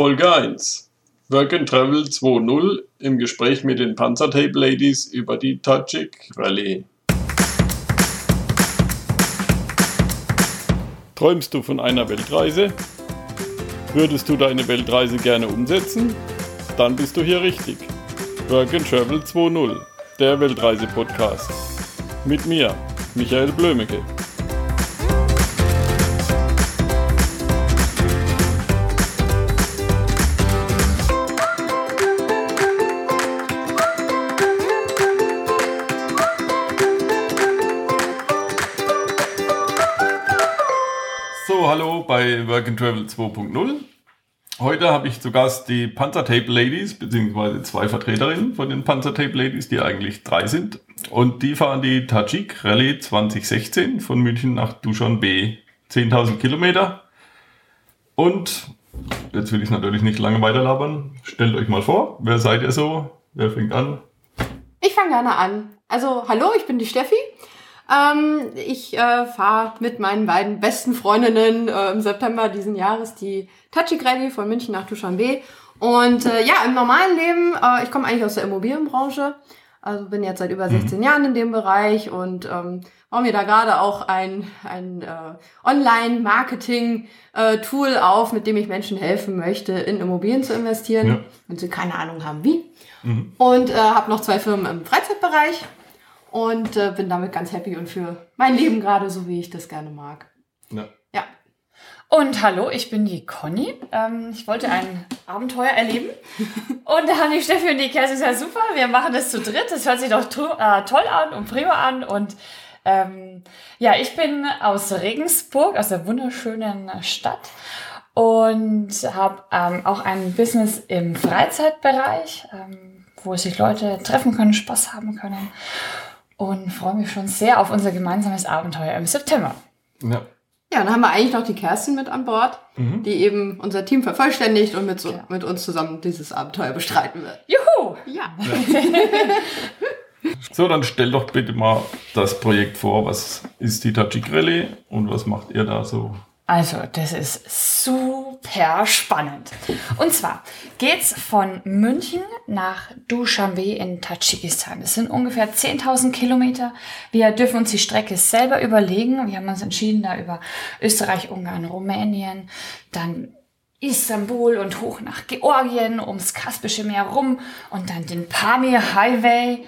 Folge 1. Work and Travel 2.0 im Gespräch mit den Panzertape Ladies über die Tajik Rallye. Träumst du von einer Weltreise? Würdest du deine Weltreise gerne umsetzen? Dann bist du hier richtig. Work and Travel 2.0, der Weltreise-Podcast. Mit mir, Michael Blömecke. Bei Work and Travel 2.0. Heute habe ich zu Gast die Panzertape Ladies, beziehungsweise zwei Vertreterinnen von den Panzertape Ladies, die eigentlich drei sind. Und die fahren die Tajik Rallye 2016 von München nach Dushanbe. 10.000 Kilometer. Und jetzt will ich natürlich nicht lange weiterlabern. Stellt euch mal vor, wer seid ihr so? Wer fängt an? Ich fange gerne an. Also, hallo, ich bin die Steffi. Ähm, ich äh, fahre mit meinen beiden besten Freundinnen äh, im September diesen Jahres die Tajik Rallye von München nach Dushanbe. Und äh, ja, im normalen Leben, äh, ich komme eigentlich aus der Immobilienbranche. Also bin jetzt seit über 16 Jahren in dem Bereich und ähm, baue mir da gerade auch ein, ein äh, Online-Marketing-Tool auf, mit dem ich Menschen helfen möchte, in Immobilien zu investieren, Ja. wenn sie keine Ahnung haben, wie. Und äh, habe noch zwei Firmen im Freizeitbereich und äh, bin damit ganz happy und für mein Leben gerade so, wie ich das gerne mag. Ja. Ja. Und hallo, ich bin die Conny. Ähm, ich wollte ein Abenteuer erleben. Und da haben die Steffi und die Kerstin gesagt, super, wir machen das zu dritt. Das hört sich doch to äh, toll an und prima an. Und ähm, ja, ich bin aus Regensburg, aus der wunderschönen Stadt. Und habe ähm, auch ein Business im Freizeitbereich, ähm, wo sich Leute treffen können, Spaß haben können. Und freue mich schon sehr auf unser gemeinsames Abenteuer im September. Ja. Ja, dann haben wir eigentlich noch die Kerstin mit an Bord, die eben unser Team vervollständigt und mit, so, Ja. mit uns zusammen dieses Abenteuer bestreiten wird. Juhu! Ja. So, dann stell doch bitte mal das Projekt vor. Was ist die Tajik Rallye und was macht ihr da so? Also, das ist super spannend. Und zwar geht's von München nach Dushanbe in Tadschikistan. Das sind ungefähr 10.000 Kilometer. Wir dürfen uns die Strecke selber überlegen. Wir haben uns entschieden, da über Österreich, Ungarn, Rumänien, dann Istanbul und hoch nach Georgien, ums Kaspische Meer rum und dann den Pamir Highway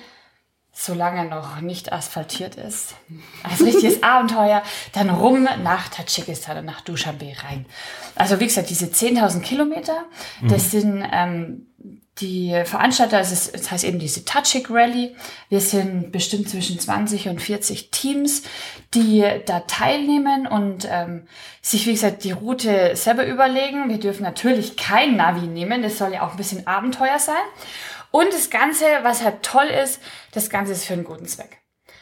solange noch nicht asphaltiert ist. Als richtiges Abenteuer. Dann rum nach Tadschikistan und nach Dushanbe rein. Also wie gesagt, diese 10.000 Kilometer, das sind ähm, die Veranstalter, es, ist, es heißt eben diese Tajik Rally. Wir sind bestimmt zwischen 20 und 40 Teams, die da teilnehmen und ähm, sich, wie gesagt, die Route selber überlegen. Wir dürfen natürlich kein Navi nehmen, das soll ja auch ein bisschen Abenteuer sein. Und das Ganze, was halt toll ist, das Ganze ist für einen guten Zweck.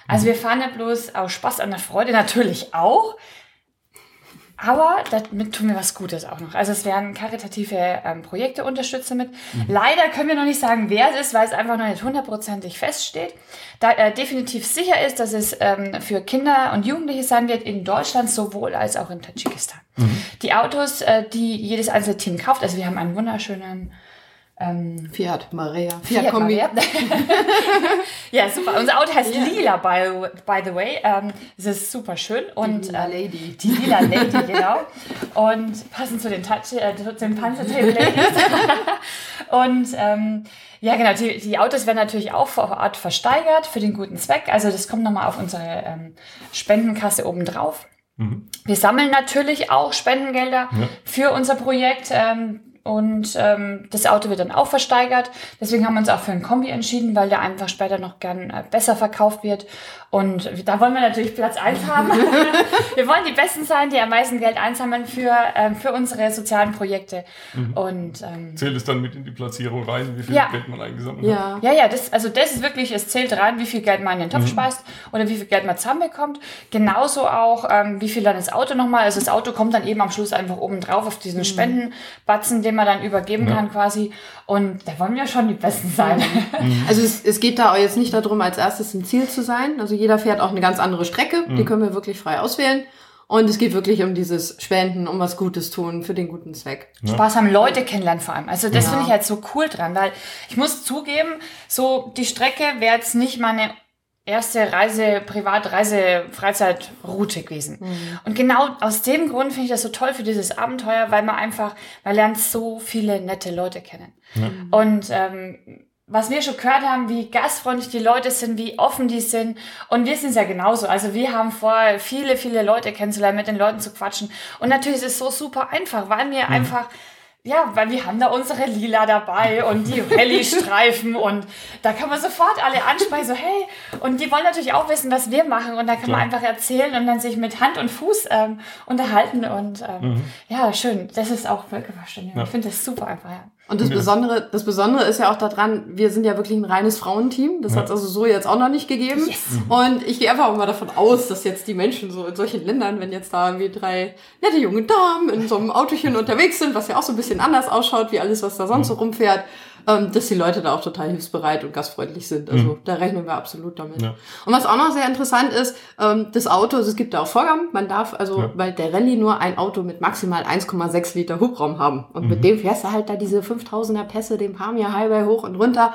Also wir fahren ja bloß aus Spaß an der Freude natürlich auch. Aber damit tun wir was Gutes auch noch. Also es werden karitative ähm, Projekte unterstützt damit. Leider können wir noch nicht sagen, wer es ist, weil es einfach noch nicht hundertprozentig feststeht. Da äh, definitiv sicher ist, dass es ähm, für Kinder und Jugendliche sein wird in Deutschland sowohl als auch in Tadschikistan. Die Autos, äh, die jedes einzelne Team kauft, also wir haben einen wunderschönen ähm, Fiat Maria. Fiat Fiat Kombi. Maria. ja, super. Unser Auto heißt Lila, by, by the way. Ähm, es ist super schön. Und, Lila ähm, Lady. Die Lila Lady, genau. Und passend zu den, Touch, äh, zu den Panzertape Ladies. und ähm, ja, genau, die, die Autos werden natürlich auch vor Ort versteigert für den guten Zweck. Also das kommt nochmal auf unsere ähm, Spendenkasse oben drauf. Wir sammeln natürlich auch Spendengelder für unser Projekt. Ähm, und ähm, das Auto wird dann auch versteigert. Deswegen haben wir uns auch für ein Kombi entschieden, weil der einfach später noch gern äh, besser verkauft wird. Und da wollen wir natürlich Platz eins haben. wir wollen die Besten sein, die am meisten Geld einsammeln für, ähm, für unsere sozialen Projekte. Und ähm, Zählt es dann mit in die Platzierung rein, wie viel Ja. Geld man eingesammelt hat? Ja. ja, ja, das, also das ist wirklich, es zählt rein, wie viel Geld man in den Topf speist oder wie viel Geld man zusammenbekommt. Genauso auch, ähm, wie viel dann das Auto nochmal, also das Auto kommt dann eben am Schluss einfach oben drauf auf diesen Spendenbatzen, den man dann übergeben Ja. kann quasi. Und da wollen wir schon die Besten sein. Also es, es geht da auch jetzt nicht darum, als erstes ein Ziel zu sein. Also jeder fährt auch eine ganz andere Strecke. Die können wir wirklich frei auswählen. Und es geht wirklich um dieses Spenden, um was Gutes tun für den guten Zweck. Spaß haben, Leute kennenlernen vor allem. Also das Ja. finde ich halt so cool dran, weil ich muss zugeben, so die Strecke wäre jetzt nicht meine erste Reise, Privatreise, Freizeitroute gewesen. Und genau aus dem Grund finde ich das so toll für dieses Abenteuer, weil man einfach, man lernt so viele nette Leute kennen. Und ähm, was wir schon gehört haben, wie gastfreundlich die Leute sind, wie offen die sind. Und wir sind es ja genauso. Also wir haben vor, viele, viele Leute kennenzulernen, mit den Leuten zu quatschen. Und natürlich ist es so super einfach, weil wir einfach, ja, weil wir haben da unsere Lila dabei und die Rallye-Streifen und da kann man sofort alle ansprechen, so hey, und die wollen natürlich auch wissen, was wir machen und da kann man Klar. einfach erzählen und dann sich mit Hand und Fuß ähm, unterhalten und ähm, ja, schön. Das ist auch Völkerverständigung. Ich finde das super einfach, ja. Und das. Besondere, das Besondere ist ja auch daran, wir sind ja wirklich ein reines Frauenteam. Das Ja. hat es also so jetzt auch noch nicht gegeben. Yes. Und ich gehe einfach auch mal davon aus, dass jetzt die Menschen so in solchen Ländern, wenn jetzt da irgendwie drei nette junge Damen in so einem Autochen unterwegs sind, was ja auch so ein bisschen anders ausschaut, wie alles, was da sonst so rumfährt, ähm, dass die Leute da auch total hilfsbereit und gastfreundlich sind. Also da rechnen wir absolut damit. Ja. Und was auch noch sehr interessant ist, ähm, das Auto, also es gibt da auch Vorgaben, man darf also Ja. bei der Rallye nur ein Auto mit maximal 1,6 Liter Hubraum haben. Und Mhm. mit dem fährst du halt da diese 5000er Pässe, den Pamir Highway hoch und runter.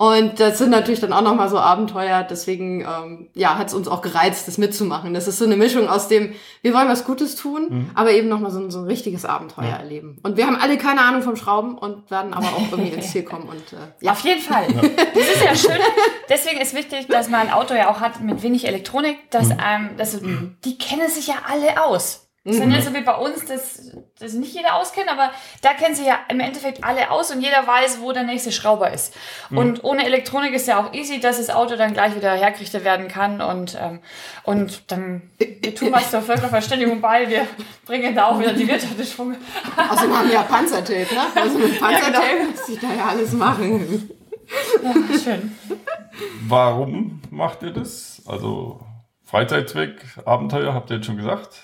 Und das sind natürlich dann auch nochmal so Abenteuer. Deswegen, ähm, ja, hat es uns auch gereizt, das mitzumachen. Das ist so eine Mischung aus dem, wir wollen was Gutes tun, aber eben nochmal so, ein- so ein richtiges Abenteuer Mhm. Ja. erleben. Und wir haben alle keine Ahnung vom Schrauben und werden aber auch irgendwie ins Ziel kommen. Und äh, ja, Auf jeden Fall. Das ist ja schön. Deswegen ist wichtig, dass man ein Auto ja auch hat mit wenig Elektronik, dass, ähm, dass die kennen sich ja alle aus. Das ist ja nicht so wie bei uns, dass das nicht jeder auskennt, aber da kennen sich ja im Endeffekt alle aus und jeder weiß, wo der nächste Schrauber ist. Und ohne Elektronik ist ja auch easy, dass das Auto dann gleich wieder hergerichtet werden kann und, ähm, und dann wir tun was zur Völkerverständigung bei, wir bringen da auch wieder die Wirtschaft in Schwung. außerdem haben wir ja Panzertape, ne? Also mit Panzertape genau. lässt sich da ja alles machen. Ja, schön. Warum macht ihr das? Also Freizeitzweck, Abenteuer, habt ihr jetzt schon gesagt.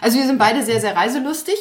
Also wir sind beide sehr, sehr reiselustig.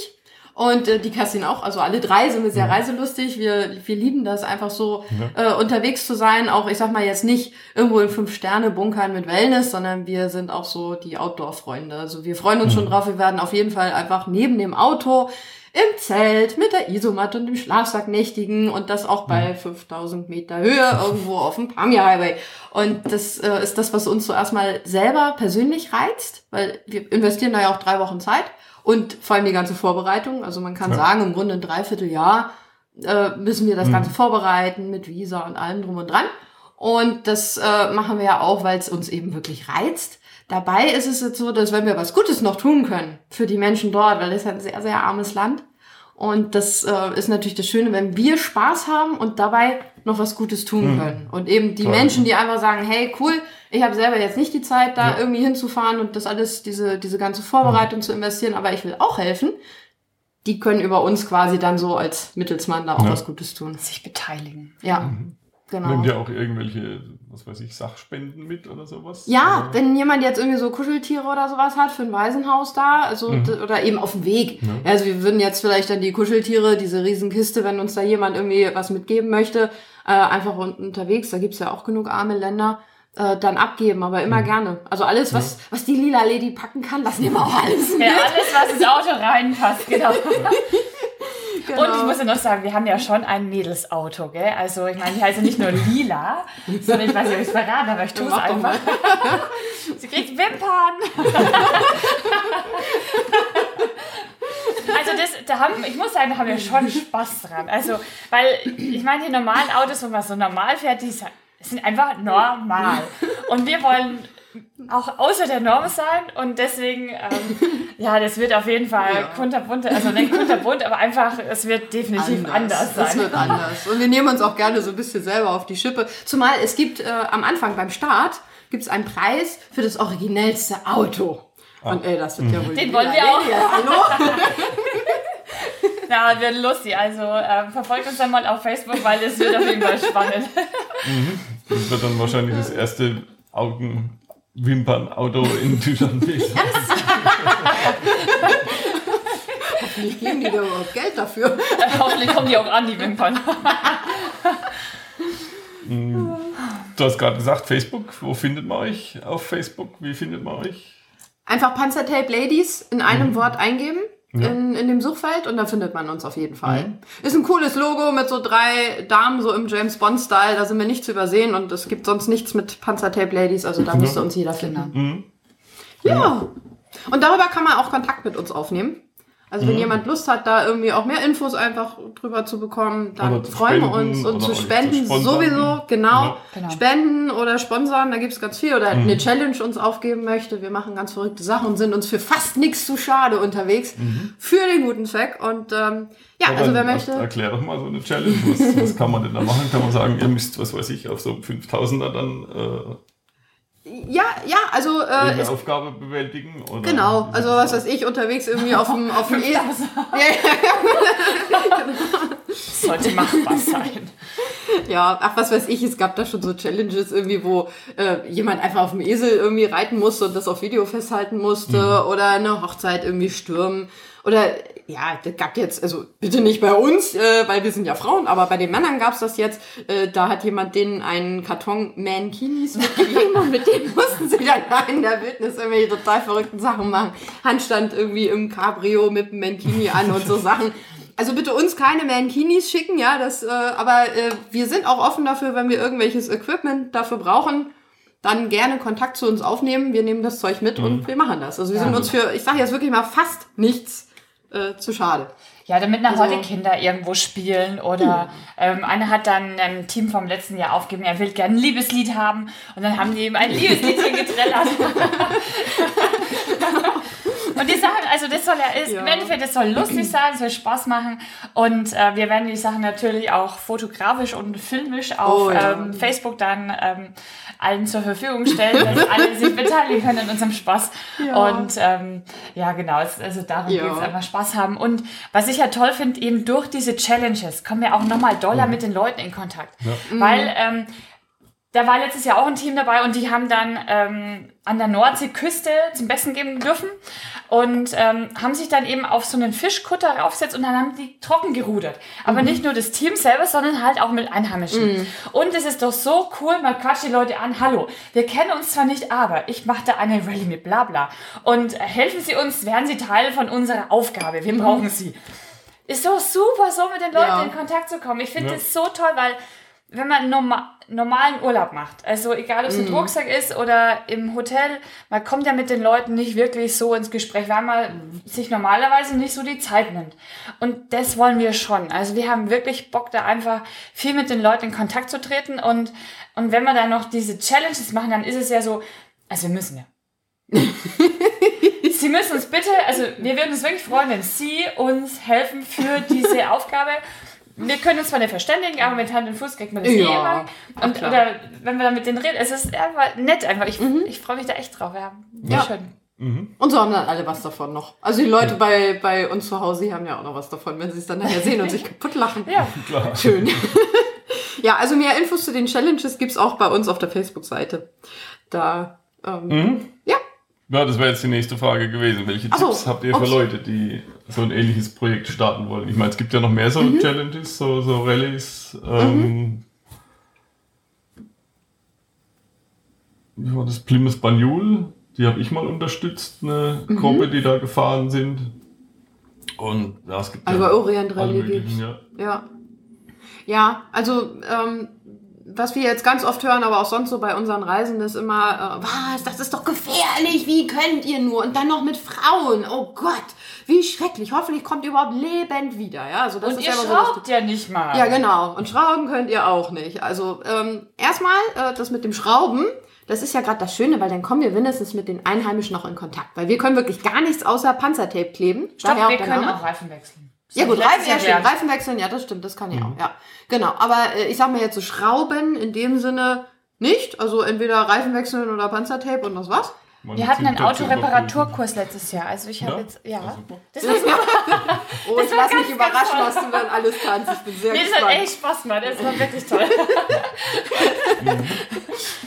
Und äh, die Kerstin auch, also alle drei sind wir sehr reiselustig. Wir, wir lieben das einfach so, äh, unterwegs zu sein. Auch, ich sag mal jetzt nicht irgendwo in Fünf-Sterne-Bunkern mit Wellness, sondern wir sind auch so die Outdoor-Freunde. Also wir freuen uns schon drauf. Wir werden auf jeden Fall einfach neben dem Auto im Zelt mit der Isomatte und dem Schlafsack nächtigen und das auch bei 5000 Meter Höhe irgendwo auf dem Pamir Highway. Und das äh, ist das, was uns so erstmal selber persönlich reizt, weil wir investieren da ja auch drei Wochen Zeit und vor allem die ganze Vorbereitung. Also man kann Ja. sagen, im Grunde ein Dreivierteljahr äh, müssen wir das Ganze vorbereiten mit Visa und allem drum und dran. Und das äh, machen wir ja auch, weil es uns eben wirklich reizt. Dabei ist es jetzt so, dass wenn wir was Gutes noch tun können für die Menschen dort, weil es ist ein sehr, sehr armes Land. Und das äh, ist natürlich das Schöne, wenn wir Spaß haben und dabei noch was Gutes tun können. Und eben die Toll. Menschen, die einfach sagen, hey, cool, ich habe selber jetzt nicht die Zeit, da Ja. irgendwie hinzufahren und das alles, diese, diese ganze Vorbereitung zu investieren, aber ich will auch helfen, die können über uns quasi dann so als Mittelsmann da auch Ja. was Gutes tun. Sich beteiligen. Ja, genau. Nehmt ihr auch irgendwelche, was weiß ich, Sachspenden mit oder sowas? Ja, Oder? wenn jemand jetzt irgendwie so Kuscheltiere oder sowas hat für ein Waisenhaus da, also d- oder eben auf dem Weg. Ja. Also wir würden jetzt vielleicht dann die Kuscheltiere, diese Riesenkiste, wenn uns da jemand irgendwie was mitgeben möchte, äh, einfach un unterwegs, da gibt's ja auch genug arme Länder, äh, dann abgeben, aber immer gerne. Also alles, was, was die lila Lady packen kann, lassen wir mal auch alles mit. Ja, alles, was ins Auto reinpasst, genau. Genau. Und ich muss ja noch sagen, wir haben ja schon ein Mädelsauto, gell? Also ich meine, die heißt ja nicht nur lila, sondern ich weiß nicht, ob ich es verrate, aber ich tue es einfach. Sie kriegt Wimpern. Also das, da haben, ich muss sagen, da haben wir schon Spaß dran. Also, weil ich meine, die normalen Autos, wo man so normal fährt, die sind einfach normal. Und wir wollen auch außer der Norm sein und deswegen, ähm, ja, das wird auf jeden Fall Ja. kunterbunt, also nicht kunterbunt, aber einfach, es wird definitiv anders, Das sein. wird anders. Und wir nehmen uns auch gerne so ein bisschen selber auf die Schippe. Zumal es gibt äh, am Anfang beim Start gibt es einen Preis für das originellste Auto. Und ey, das wird ja wohl. Den wollen wir auch. Lady, Hallo? Ja, wird lustig. Also ähm, verfolgt uns dann mal auf Facebook, weil es wird auf jeden Fall spannend. Das wird dann wahrscheinlich das erste Augenwimpern-Auto in Duschanbe. Wie geben die da überhaupt Geld dafür? Hoffentlich kommen die auch an, die Wimpern. Du hast gerade gesagt, Facebook. Wo findet man euch auf Facebook? Wie findet man euch? einfach Panzertape Ladies in einem Wort eingeben. In, in dem Suchfeld und da findet man uns auf jeden Fall. Ist ein cooles Logo mit so drei Damen, so im James Bond-Style, da sind wir nicht zu übersehen und es gibt sonst nichts mit Panzertape Ladies, also da müsste uns jeder finden. Ja. Und darüber kann man auch Kontakt mit uns aufnehmen. Also wenn jemand Lust hat, da irgendwie auch mehr Infos einfach drüber zu bekommen, dann Oder zu freuen wir uns und zu zu spenden sponsern. sowieso, genau. Ja. Genau. Spenden oder sponsern, da gibt's ganz viel. Oder eine Challenge uns aufgeben möchte. Wir machen ganz verrückte Sachen und sind uns für fast nichts zu schade unterwegs für den guten Zweck. Und ähm, ja, Ja, also wer er- möchte. Erklär doch mal so eine Challenge. Was, was kann man denn da machen? Kann man sagen, ihr müsst, was weiß ich, auf so 5000er dann äh, Ja, ja, also äh, es Aufgabe bewältigen? Oder Genau, also was weiß ich, unterwegs irgendwie auf dem, auf dem Esel. Sollte machbar sein. Ja, ach, was weiß ich, es gab da schon so Challenges irgendwie, wo äh, jemand einfach auf dem Esel irgendwie reiten musste und das auf Video festhalten musste oder eine Hochzeit irgendwie stürmen. Oder ja, das gab jetzt, also bitte nicht bei uns, äh, weil wir sind ja Frauen, aber bei den Männern gab's das jetzt. Äh, da hat jemand denen einen Karton Mankinis mitgegeben und mit denen mussten sie dann da in der Wildnis irgendwelche total verrückten Sachen machen. Handstand irgendwie im Cabrio mit dem Mankini an und so Sachen. Also bitte uns keine Mankinis schicken, ja, das, äh, aber äh, wir sind auch offen dafür, wenn wir irgendwelches Equipment dafür brauchen, dann gerne Kontakt zu uns aufnehmen. Wir nehmen das Zeug mit und wir machen das. Also wir sind uns für, ich sage jetzt wirklich mal fast nichts äh, zu schade. Ja, damit nachher Also- die Kinder irgendwo spielen oder ähm, einer hat dann ein Team vom letzten Jahr aufgegeben, er will gerne ein Liebeslied haben und dann haben die ihm ein Liebeslied hingetrellert. Und die Sachen, also das soll ja, ist, Ja. im Endeffekt, das soll lustig sein, es soll Spaß machen und äh, wir werden die Sachen natürlich auch fotografisch und filmisch auf Oh ja. ähm, Facebook dann ähm, allen zur Verfügung stellen, dass alle sich beteiligen können in unserem Spaß. Ja. Und ähm, ja, genau, es, also darum Ja. geht's einfach Spaß haben. Und was ich ja toll finde, eben durch diese Challenges kommen wir auch nochmal doller mit den Leuten in Kontakt. Weil ähm, da war letztes Jahr auch ein Team dabei und die haben dann ähm, an der Nordseeküste zum Besten geben dürfen und ähm, haben sich dann eben auf so einen Fischkutter raufgesetzt und dann haben die trocken gerudert. Aber nicht nur das Team selber, sondern halt auch mit Einheimischen. Und es ist doch so cool, man quatscht die Leute an, hallo, wir kennen uns zwar nicht, aber ich mache da eine Rallye mit bla bla. Und helfen Sie uns, werden Sie Teil von unserer Aufgabe, wir brauchen Sie. Ist doch super, so mit den Leuten Ja. in Kontakt zu kommen. Ich finde Ja. das so toll, weil wenn man norma normalen Urlaub macht, also egal ob es Mhm. ein Rucksack ist oder im Hotel, man kommt ja mit den Leuten nicht wirklich so ins Gespräch, weil man sich normalerweise nicht so die Zeit nimmt. Und das wollen wir schon. Also wir haben wirklich Bock, da einfach viel mit den Leuten in Kontakt zu treten und, und wenn wir dann noch diese Challenges machen, dann ist es ja so, also wir müssen ja. Sie müssen uns bitte, also wir würden uns wirklich freuen, wenn Sie uns helfen für diese Aufgabe. Wir können uns zwar nicht verständigen, aber mit Hand und Fuß kriegt man das Ja, eh immer. Und, oder wenn wir dann mit denen reden, es ist einfach nett einfach. Ich, ich freue mich da echt drauf. Ja, sehr Ja. schön. Und so haben dann alle was davon noch. Also die Leute bei, bei uns zu Hause, die haben ja auch noch was davon, wenn sie es dann nachher sehen und sich kaputt lachen. Ja, Klar. Schön. ja, also mehr Infos zu den Challenges gibt's auch bei uns auf der Facebook-Seite. Da, ähm, ja, Ja, das wäre jetzt die nächste Frage gewesen. Welche so, Tipps habt ihr für. Leute, die so ein ähnliches Projekt starten wollen? Ich meine, es gibt ja noch mehr so Mhm. Challenges, so, so Rallyes. Ähm, Wie war das? Plymouth Banjul, die habe ich mal unterstützt, eine Mhm. Gruppe, die da gefahren sind. Und ja, es gibt Also ja Orient möglichen, gibt's. ja. Ja. Ja, also ähm, was wir jetzt ganz oft hören, aber auch sonst so bei unseren Reisen, ist immer, äh, was, das ist doch gefährlich, wie könnt ihr nur? Und dann noch mit Frauen, oh Gott, wie schrecklich. Hoffentlich kommt ihr überhaupt lebend wieder. Ja, also das und ist ihr ja immer so schraubt ja nicht mal. ja, genau. Und schrauben könnt ihr auch nicht. Also ähm, erstmal äh, das mit dem Schrauben. Das ist ja gerade das Schöne, weil dann kommen wir mindestens mit den Einheimischen noch in Kontakt. Weil wir können wirklich gar nichts außer Panzertape kleben. Stopp, wir können auch Reifen wechseln. Ja gut, Reifen, ja, stimmt. Reifen wechseln, ja, das stimmt, das kann ich auch, ja. Genau, aber äh, ich sag mal jetzt so Schrauben in dem Sinne nicht. Also entweder Reifen wechseln oder Panzertape und das war's. Man Wir hatten einen Autoreparaturkurs letztes Jahr. Also ich habe Ja? jetzt, ja. Super. Das ist Oh, ich war lass ganz, mich überraschen, was du dann alles kannst. Ich bin sehr Nee, das hat gespannt. echt Spaß gemacht. Das war wirklich toll.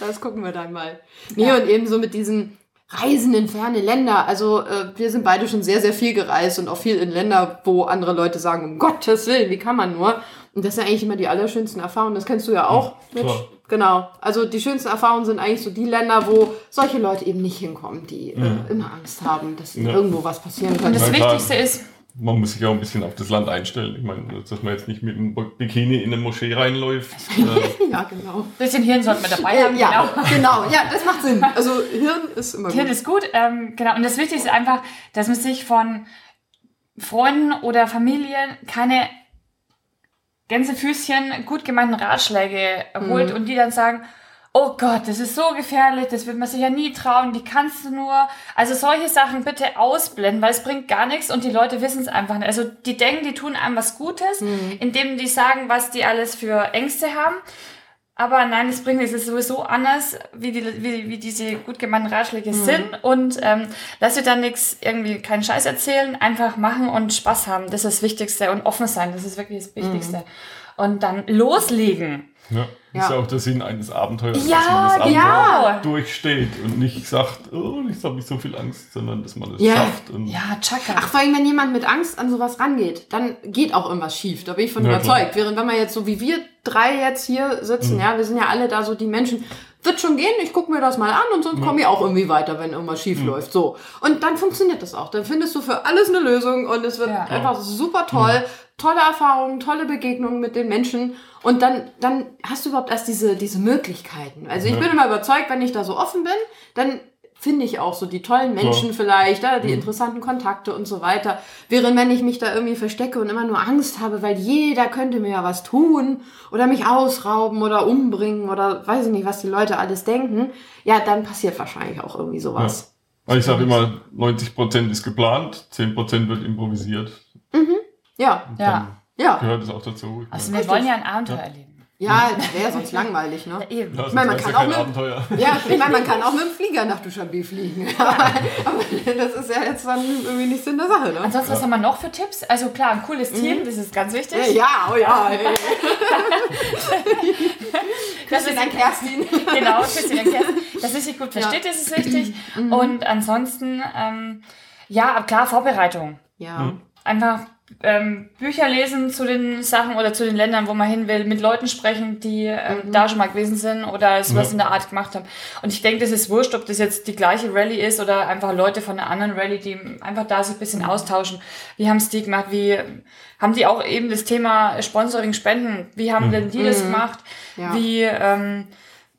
Das gucken wir dann mal. Nee, und eben so mit diesen Reisen in ferne Länder. Also äh, wir sind beide schon sehr, sehr viel gereist und auch viel in Länder, wo andere Leute sagen, um Gottes Willen, wie kann man nur? Und das sind eigentlich immer die allerschönsten Erfahrungen. Das kennst du ja auch. Ja, Mitch. klar. Genau. Also die schönsten Erfahrungen sind eigentlich so die Länder, wo solche Leute eben nicht hinkommen, die äh, immer Angst haben, dass Ja. irgendwo was passieren Und könnte. das Na klar. Wichtigste ist, Man muss sich auch ein bisschen auf das Land einstellen. Ich meine, dass man jetzt nicht mit einem Bikini in eine Moschee reinläuft. Äh, Ja, genau. ein bisschen Hirn sollten wir dabei Äh, haben. ja, Genau. genau. Ja, das macht Sinn. Also Hirn ist immer Hirn gut. ist gut, ähm, genau. Und das Wichtigste ist einfach, dass man sich von Freunden oder Familie keine Gänsefüßchen gut gemeinten Ratschläge holt und die dann sagen, oh Gott, das ist so gefährlich, das wird man sich ja nie trauen, die kannst du nur. Also solche Sachen bitte ausblenden, weil es bringt gar nichts und die Leute wissen es einfach nicht. Also die denken, die tun einem was Gutes, indem die sagen, was die alles für Ängste haben. Aber nein, das bringt nichts. Es ist sowieso anders, wie, die, wie, wie diese gut gemeinten Ratschläge sind. Und ähm, lass dir dann nichts, irgendwie keinen Scheiß erzählen, einfach machen und Spaß haben. Das ist das Wichtigste. Und offen sein, das ist wirklich das Wichtigste. Und dann loslegen. ja, Ja. ist ja auch der Sinn eines Abenteuers, Ja, dass man das genau. Abenteuer durchsteht und nicht sagt, oh, ich habe nicht so viel Angst, sondern dass man es Ja. schafft. Und Ja, Chaka. Ach, vor allem, wenn jemand mit Angst an sowas rangeht, dann geht auch irgendwas schief. Da bin ich von Ja, überzeugt. Während wenn man jetzt so wie wir drei jetzt hier sitzen, Mhm. ja, wir sind ja alle da so die Menschen, wird schon gehen, ich gucke mir das mal an und sonst komme ich auch irgendwie weiter, wenn irgendwas schief Mhm. läuft. So. Und dann funktioniert das auch. Dann findest du für alles eine Lösung und es wird Ja. einfach super toll. Tolle Erfahrungen, tolle Begegnungen mit den Menschen. Und dann, dann hast du überhaupt erst diese, diese Möglichkeiten. Also ich Ja. bin immer überzeugt, wenn ich da so offen bin, dann finde ich auch so die tollen Menschen vielleicht, ja, die interessanten Kontakte und so weiter. Während wenn ich mich da irgendwie verstecke und immer nur Angst habe, weil jeder könnte mir ja was tun oder mich ausrauben oder umbringen oder weiß ich nicht, was die Leute alles denken, ja, dann passiert wahrscheinlich auch irgendwie sowas. Weil ich sage immer, 90% ist geplant, 10% wird improvisiert. Ja, Ja. ja, Gehört es auch dazu. Also wir wollen ja ein Abenteuer erleben. ja, das wäre sonst langweilig, ne? Eben. ja, ich meine, man kann auch ja mit- Abenteuer. Ja, ich meine, man kann auch mit dem Flieger nach Duschanbe fliegen. Aber, aber das ist ja jetzt dann irgendwie nicht Sinn der Sache, ne? Ansonsten, was haben wir noch für Tipps? Also klar, ein cooles Team, das ist ganz wichtig. Ja, oh ja. Hey. Das Küsschen ist an Kerstin. genau, Christine erklärt, dass sie sich gut versteht, das ist wichtig. Mhm. Und ansonsten, ähm, ja, klar, Vorbereitung. Ja. Einfach ähm, Bücher lesen zu den Sachen oder zu den Ländern, wo man hin will, mit Leuten sprechen, die ähm, da schon mal gewesen sind oder sowas Ja. in der Art gemacht haben. Und ich denke, das ist wurscht, ob das jetzt die gleiche Rallye ist oder einfach Leute von einer anderen Rallye, die einfach da sich ein bisschen austauschen. Wie haben es die gemacht? Wie haben die auch eben das Thema Sponsoring, Spenden? Wie haben denn die das gemacht? Ja. Wie ähm,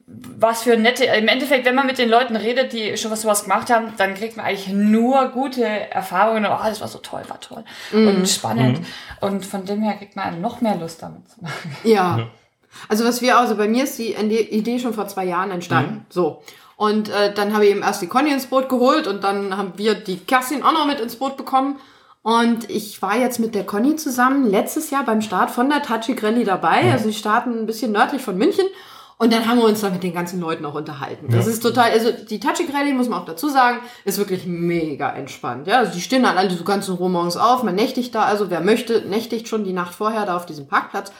was für nette, im Endeffekt, wenn man mit den Leuten redet, die schon was sowas gemacht haben, dann kriegt man eigentlich nur gute Erfahrungen. Oh, das war so toll, war toll und spannend. Und von dem her kriegt man noch mehr Lust damit zu machen. Ja. Also was wir, also bei mir ist die Idee schon vor zwei Jahren entstanden. So. Und äh, dann habe ich eben erst die Conny ins Boot geholt und dann haben wir die Kerstin auch noch mit ins Boot bekommen. Und ich war jetzt mit der Conny zusammen letztes Jahr beim Start von der Tajik Rallye dabei. Also die starten ein bisschen nördlich von München. Und dann haben wir uns da mit den ganzen Leuten auch unterhalten. Das Ja. ist total, also die Tajik Rallye, muss man auch dazu sagen, ist wirklich mega entspannt. Ja, also die stehen dann alle so ganz in Ruhe morgens auf, man nächtigt da, also wer möchte, nächtigt schon die Nacht vorher da auf diesem Parkplatz.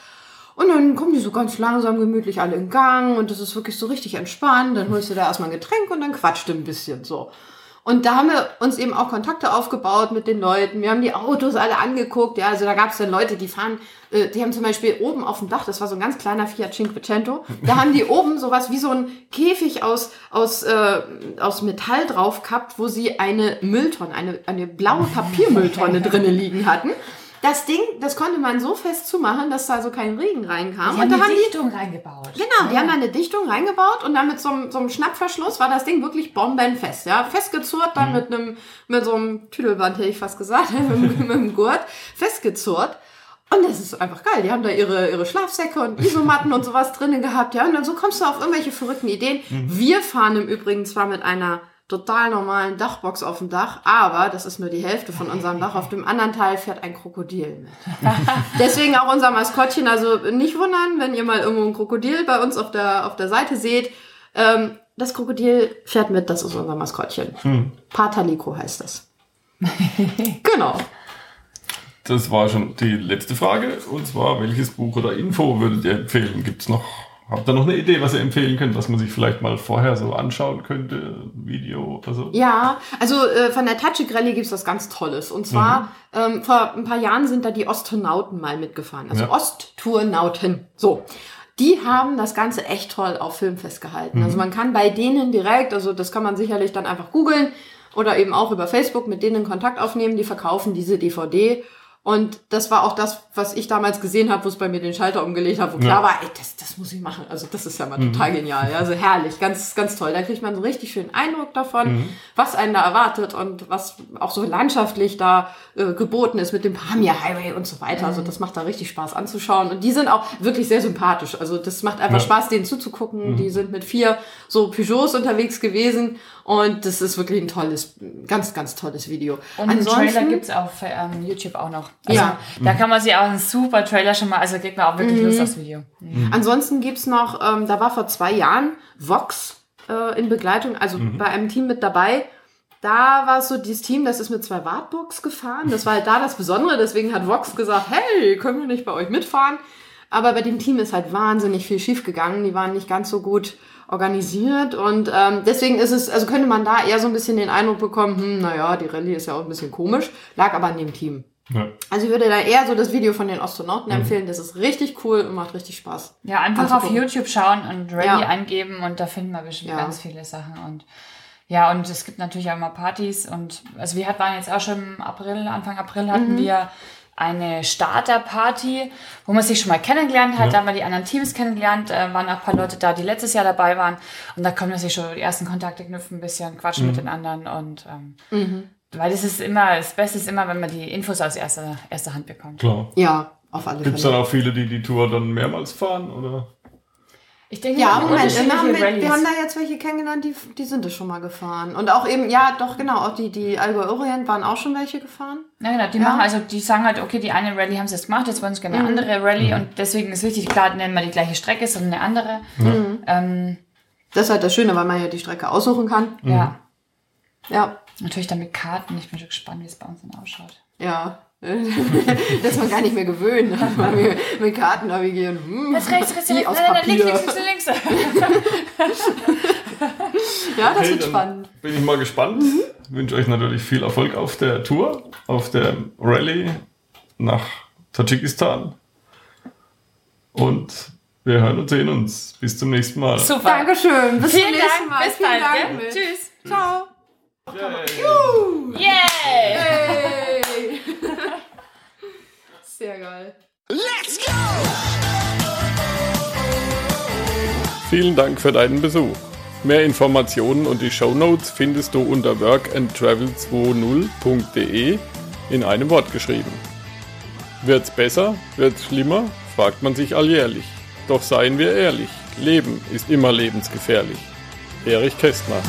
Und dann kommen die so ganz langsam, gemütlich alle in Gang und das ist wirklich so richtig entspannt. Dann holst du da erstmal ein Getränk und dann quatscht ein bisschen so. Und da haben wir uns eben auch Kontakte aufgebaut mit den Leuten. Wir haben die Autos alle angeguckt. Ja, also da gab es dann Leute, die fahren, äh, die haben zum Beispiel oben auf dem Dach, das war so ein ganz kleiner Fiat Cinquecento, da haben die oben sowas wie so ein Käfig aus, aus, äh, aus Metall drauf gehabt, wo sie eine Mülltonne, eine, eine blaue Papiermülltonne drinnen liegen hatten. Das Ding, das konnte man so fest zumachen, dass da so kein Regen reinkam. Die und da haben haben die die Dichtung reingebaut. Genau, die haben da eine Dichtung reingebaut und dann mit so einem, so einem Schnappverschluss war das Ding wirklich bombenfest, ja. Festgezurrt, dann mit einem, mit so einem Tüdelband, hätte ich fast gesagt, mit, mit dem Gurt, festgezurrt. Und das ist einfach geil. Die haben da ihre, ihre Schlafsäcke und Isomatten und sowas drinnen gehabt, ja. Und dann so kommst du auf irgendwelche verrückten Ideen. Wir fahren im Übrigen zwar mit einer total normalen Dachbox auf dem Dach, aber das ist nur die Hälfte von unserem Dach. Auf dem anderen Teil fährt ein Krokodil mit. Deswegen auch unser Maskottchen. Also nicht wundern, wenn ihr mal irgendwo ein Krokodil bei uns auf der, auf der Seite seht. Ähm, das Krokodil fährt mit, das ist unser Maskottchen. Pataliko heißt das. genau. Das war schon die letzte Frage. Und zwar, welches Buch oder Info würdet ihr empfehlen? Gibt es noch Habt ihr noch eine Idee, was ihr empfehlen könnt, was man sich vielleicht mal vorher so anschauen könnte? Video oder so? Ja, also äh, von der Tatschik Rallye gibt's was ganz Tolles. Und zwar, ähm, vor ein paar Jahren sind da die Ostronauten mal mitgefahren. Also Ja. Osttournauten. So. Die haben das Ganze echt toll auf Film festgehalten. Also man kann bei denen direkt, also das kann man sicherlich dann einfach googeln oder eben auch über Facebook mit denen Kontakt aufnehmen. Die verkaufen diese DVD. Und das war auch das, was ich damals gesehen habe, wo es bei mir den Schalter umgelegt hat, wo klar war, ey, das, das muss ich machen. Also das ist ja mal total genial. Ja, also herrlich, ganz, ganz toll. Da kriegt man so einen richtig schönen Eindruck davon, was einen da erwartet und was auch so landschaftlich da äh, geboten ist mit dem Pamir Highway und so weiter. Also das macht da richtig Spaß anzuschauen. Und die sind auch wirklich sehr sympathisch. Also das macht einfach Ja. Spaß, denen zuzugucken. Die sind mit vier so Peugeots unterwegs gewesen und das ist wirklich ein tolles, ganz, ganz tolles Video. Und den Trailer gibt's auf ähm, YouTube auch noch. Also, Ja. Da kann man sich auch einen super Trailer schon mal, also kriegt man auch wirklich Lust aufs Video. Ansonsten gibt's noch, ähm, da war vor zwei Jahren Vox äh, in Begleitung, also bei einem Team mit dabei. Da war es so dieses Team, das ist mit zwei Wartburgs gefahren. Das war halt da das Besondere. Deswegen hat Vox gesagt, hey, können wir nicht bei euch mitfahren? Aber bei dem Team ist halt wahnsinnig viel schief gegangen. Die waren nicht ganz so gut organisiert und ähm, deswegen ist es, also könnte man da eher so ein bisschen den Eindruck bekommen, hm, naja, die Rallye ist ja auch ein bisschen komisch, lag aber an dem Team. Ja. Also ich würde da eher so das Video von den Astronauten empfehlen, das ist richtig cool und macht richtig Spaß. Ja, einfach auf. YouTube schauen und Rally Ja. eingeben und da finden wir bestimmt Ja. ganz viele Sachen. Und ja, und es gibt natürlich auch immer Partys und also wir hatten waren jetzt auch schon im April, Anfang April hatten Mhm. wir eine Starterparty, wo man sich schon mal kennengelernt hat. Ja. Da haben wir die anderen Teams kennengelernt, äh, waren auch ein paar Leute da, die letztes Jahr dabei waren. Und da konnten wir sich schon die ersten Kontakte knüpfen, ein bisschen quatschen Mhm. mit den anderen. Und ähm, weil das ist immer, das Beste ist immer, wenn man die Infos aus erster, erster Hand bekommt. Klar. Ja, auf alle Gibt es Fälle. dann auch viele, die die Tour dann mehrmals fahren? Oder? Ich denke, Ja, wir haben Moment, haben, wir, haben da jetzt welche kennengelernt, die, die sind es schon mal gefahren. Und auch eben, ja, doch, genau, auch die, die Allgäu Orient waren auch schon welche gefahren. Ja, genau, die Ja. machen also, die sagen halt, okay, die eine Rallye haben sie jetzt gemacht, jetzt wollen sie gerne eine andere Rallye und deswegen ist wichtig, klar, nennen wir die gleiche Strecke, sondern eine andere. Ähm, Das ist halt das Schöne, weil man ja die Strecke aussuchen kann. Ja, Ja, natürlich dann mit Karten. Ich bin schon gespannt, wie es bei uns dann ausschaut. ja. Das ist man gar nicht mehr gewöhnt, dass man mit, mit Karten navigieren. Hm, Jetzt rechts, rechts, rechts, aus nein, nein, links, Papier. links, links, links. Ja, das Okay, wird spannend. Bin ich mal gespannt. Wünsche euch natürlich viel Erfolg auf der Tour, auf der Rallye nach Tadschikistan. Und wir hören und sehen uns. Bis zum nächsten Mal. Super. Dankeschön. Bis Vielen zum nächsten Dank, Mal. bis Vielen bald, Dank. gell? Mitch. Tschüss. Ciao. Yay. Yay! Hey. Sehr geil. Vielen Dank für deinen Besuch. Mehr Informationen und die Shownotes findest du unter workandtravel20.de in einem Wort geschrieben. Wird's besser? Wird's schlimmer? fragt man sich alljährlich. Doch seien wir ehrlich, Leben ist immer lebensgefährlich. Erich Kästner